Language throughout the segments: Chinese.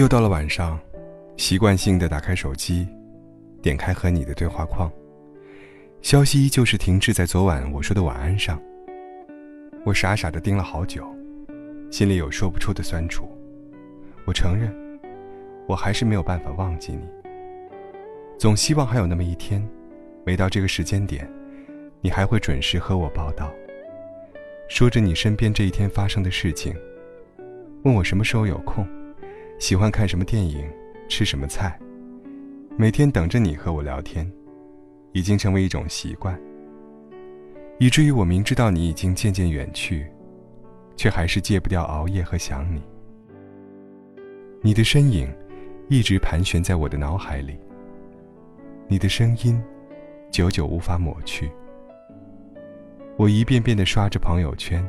又到了晚上，习惯性的打开手机，点开和你的对话框，消息依旧是停滞在昨晚我说的晚安上。我傻傻的盯了好久，心里有说不出的酸楚。我承认，我还是没有办法忘记你。总希望还有那么一天，每到这个时间点，你还会准时和我报道，说着你身边这一天发生的事情，问我什么时候有空。喜欢看什么电影，吃什么菜，每天等着你和我聊天，已经成为一种习惯。以至于我明知道你已经渐渐远去，却还是戒不掉熬夜和想你。你的身影，一直盘旋在我的脑海里。你的声音，久久无法抹去。我一遍遍的刷着朋友圈，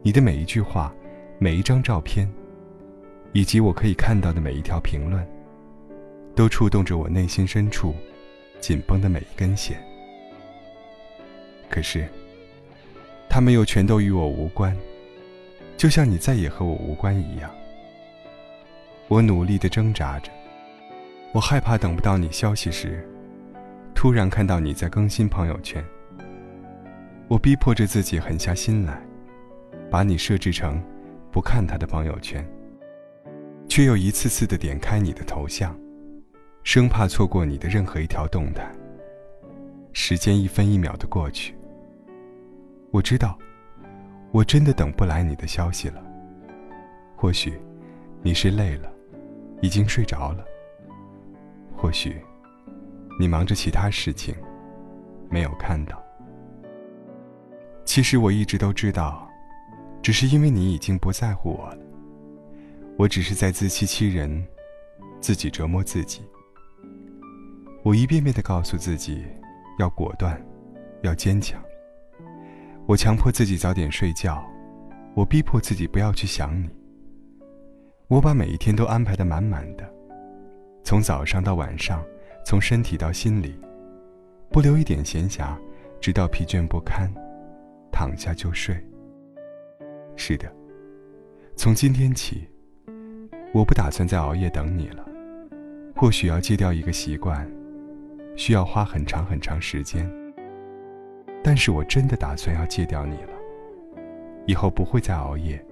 你的每一句话，每一张照片。以及我可以看到的每一条评论，都触动着我内心深处紧绷的每一根弦。可是，他们又全都与我无关，就像你再也和我无关一样。我努力的挣扎着，我害怕等不到你消息时，突然看到你在更新朋友圈。我逼迫着自己狠下心来，把你设置成不看他的朋友圈。却又一次次的点开你的头像，生怕错过你的任何一条动态。时间一分一秒的过去，我知道，我真的等不来你的消息了。或许，你是累了，已经睡着了；或许，你忙着其他事情，没有看到。其实我一直都知道，只是因为你已经不在乎我了。我只是在自欺欺人，自己折磨自己。我一遍遍的告诉自己，要果断，要坚强。我强迫自己早点睡觉，我逼迫自己不要去想你。我把每一天都安排的满满的，从早上到晚上，从身体到心里，不留一点闲暇，直到疲倦不堪，躺下就睡。是的，从今天起。我不打算再熬夜等你了，或许要戒掉一个习惯，需要花很长很长时间。但是我真的打算要戒掉你了，以后不会再熬夜，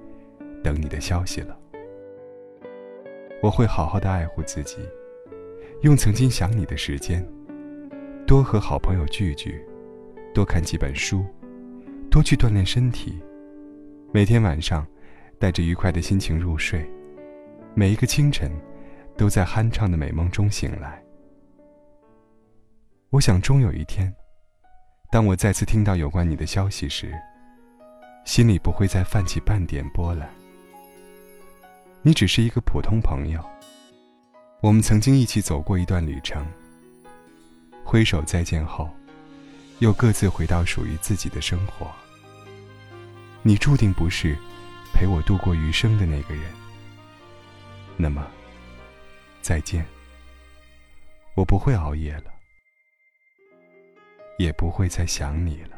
等你的消息了。我会好好的爱护自己，用曾经想你的时间，多和好朋友聚聚，多看几本书，多去锻炼身体，每天晚上，带着愉快的心情入睡。每一个清晨，都在酣畅的美梦中醒来。我想，终有一天，当我再次听到有关你的消息时，心里不会再泛起半点波澜。你只是一个普通朋友，我们曾经一起走过一段旅程。挥手再见后，又各自回到属于自己的生活。你注定不是陪我度过余生的那个人。那么，再见。我不会熬夜了，也不会再想你了。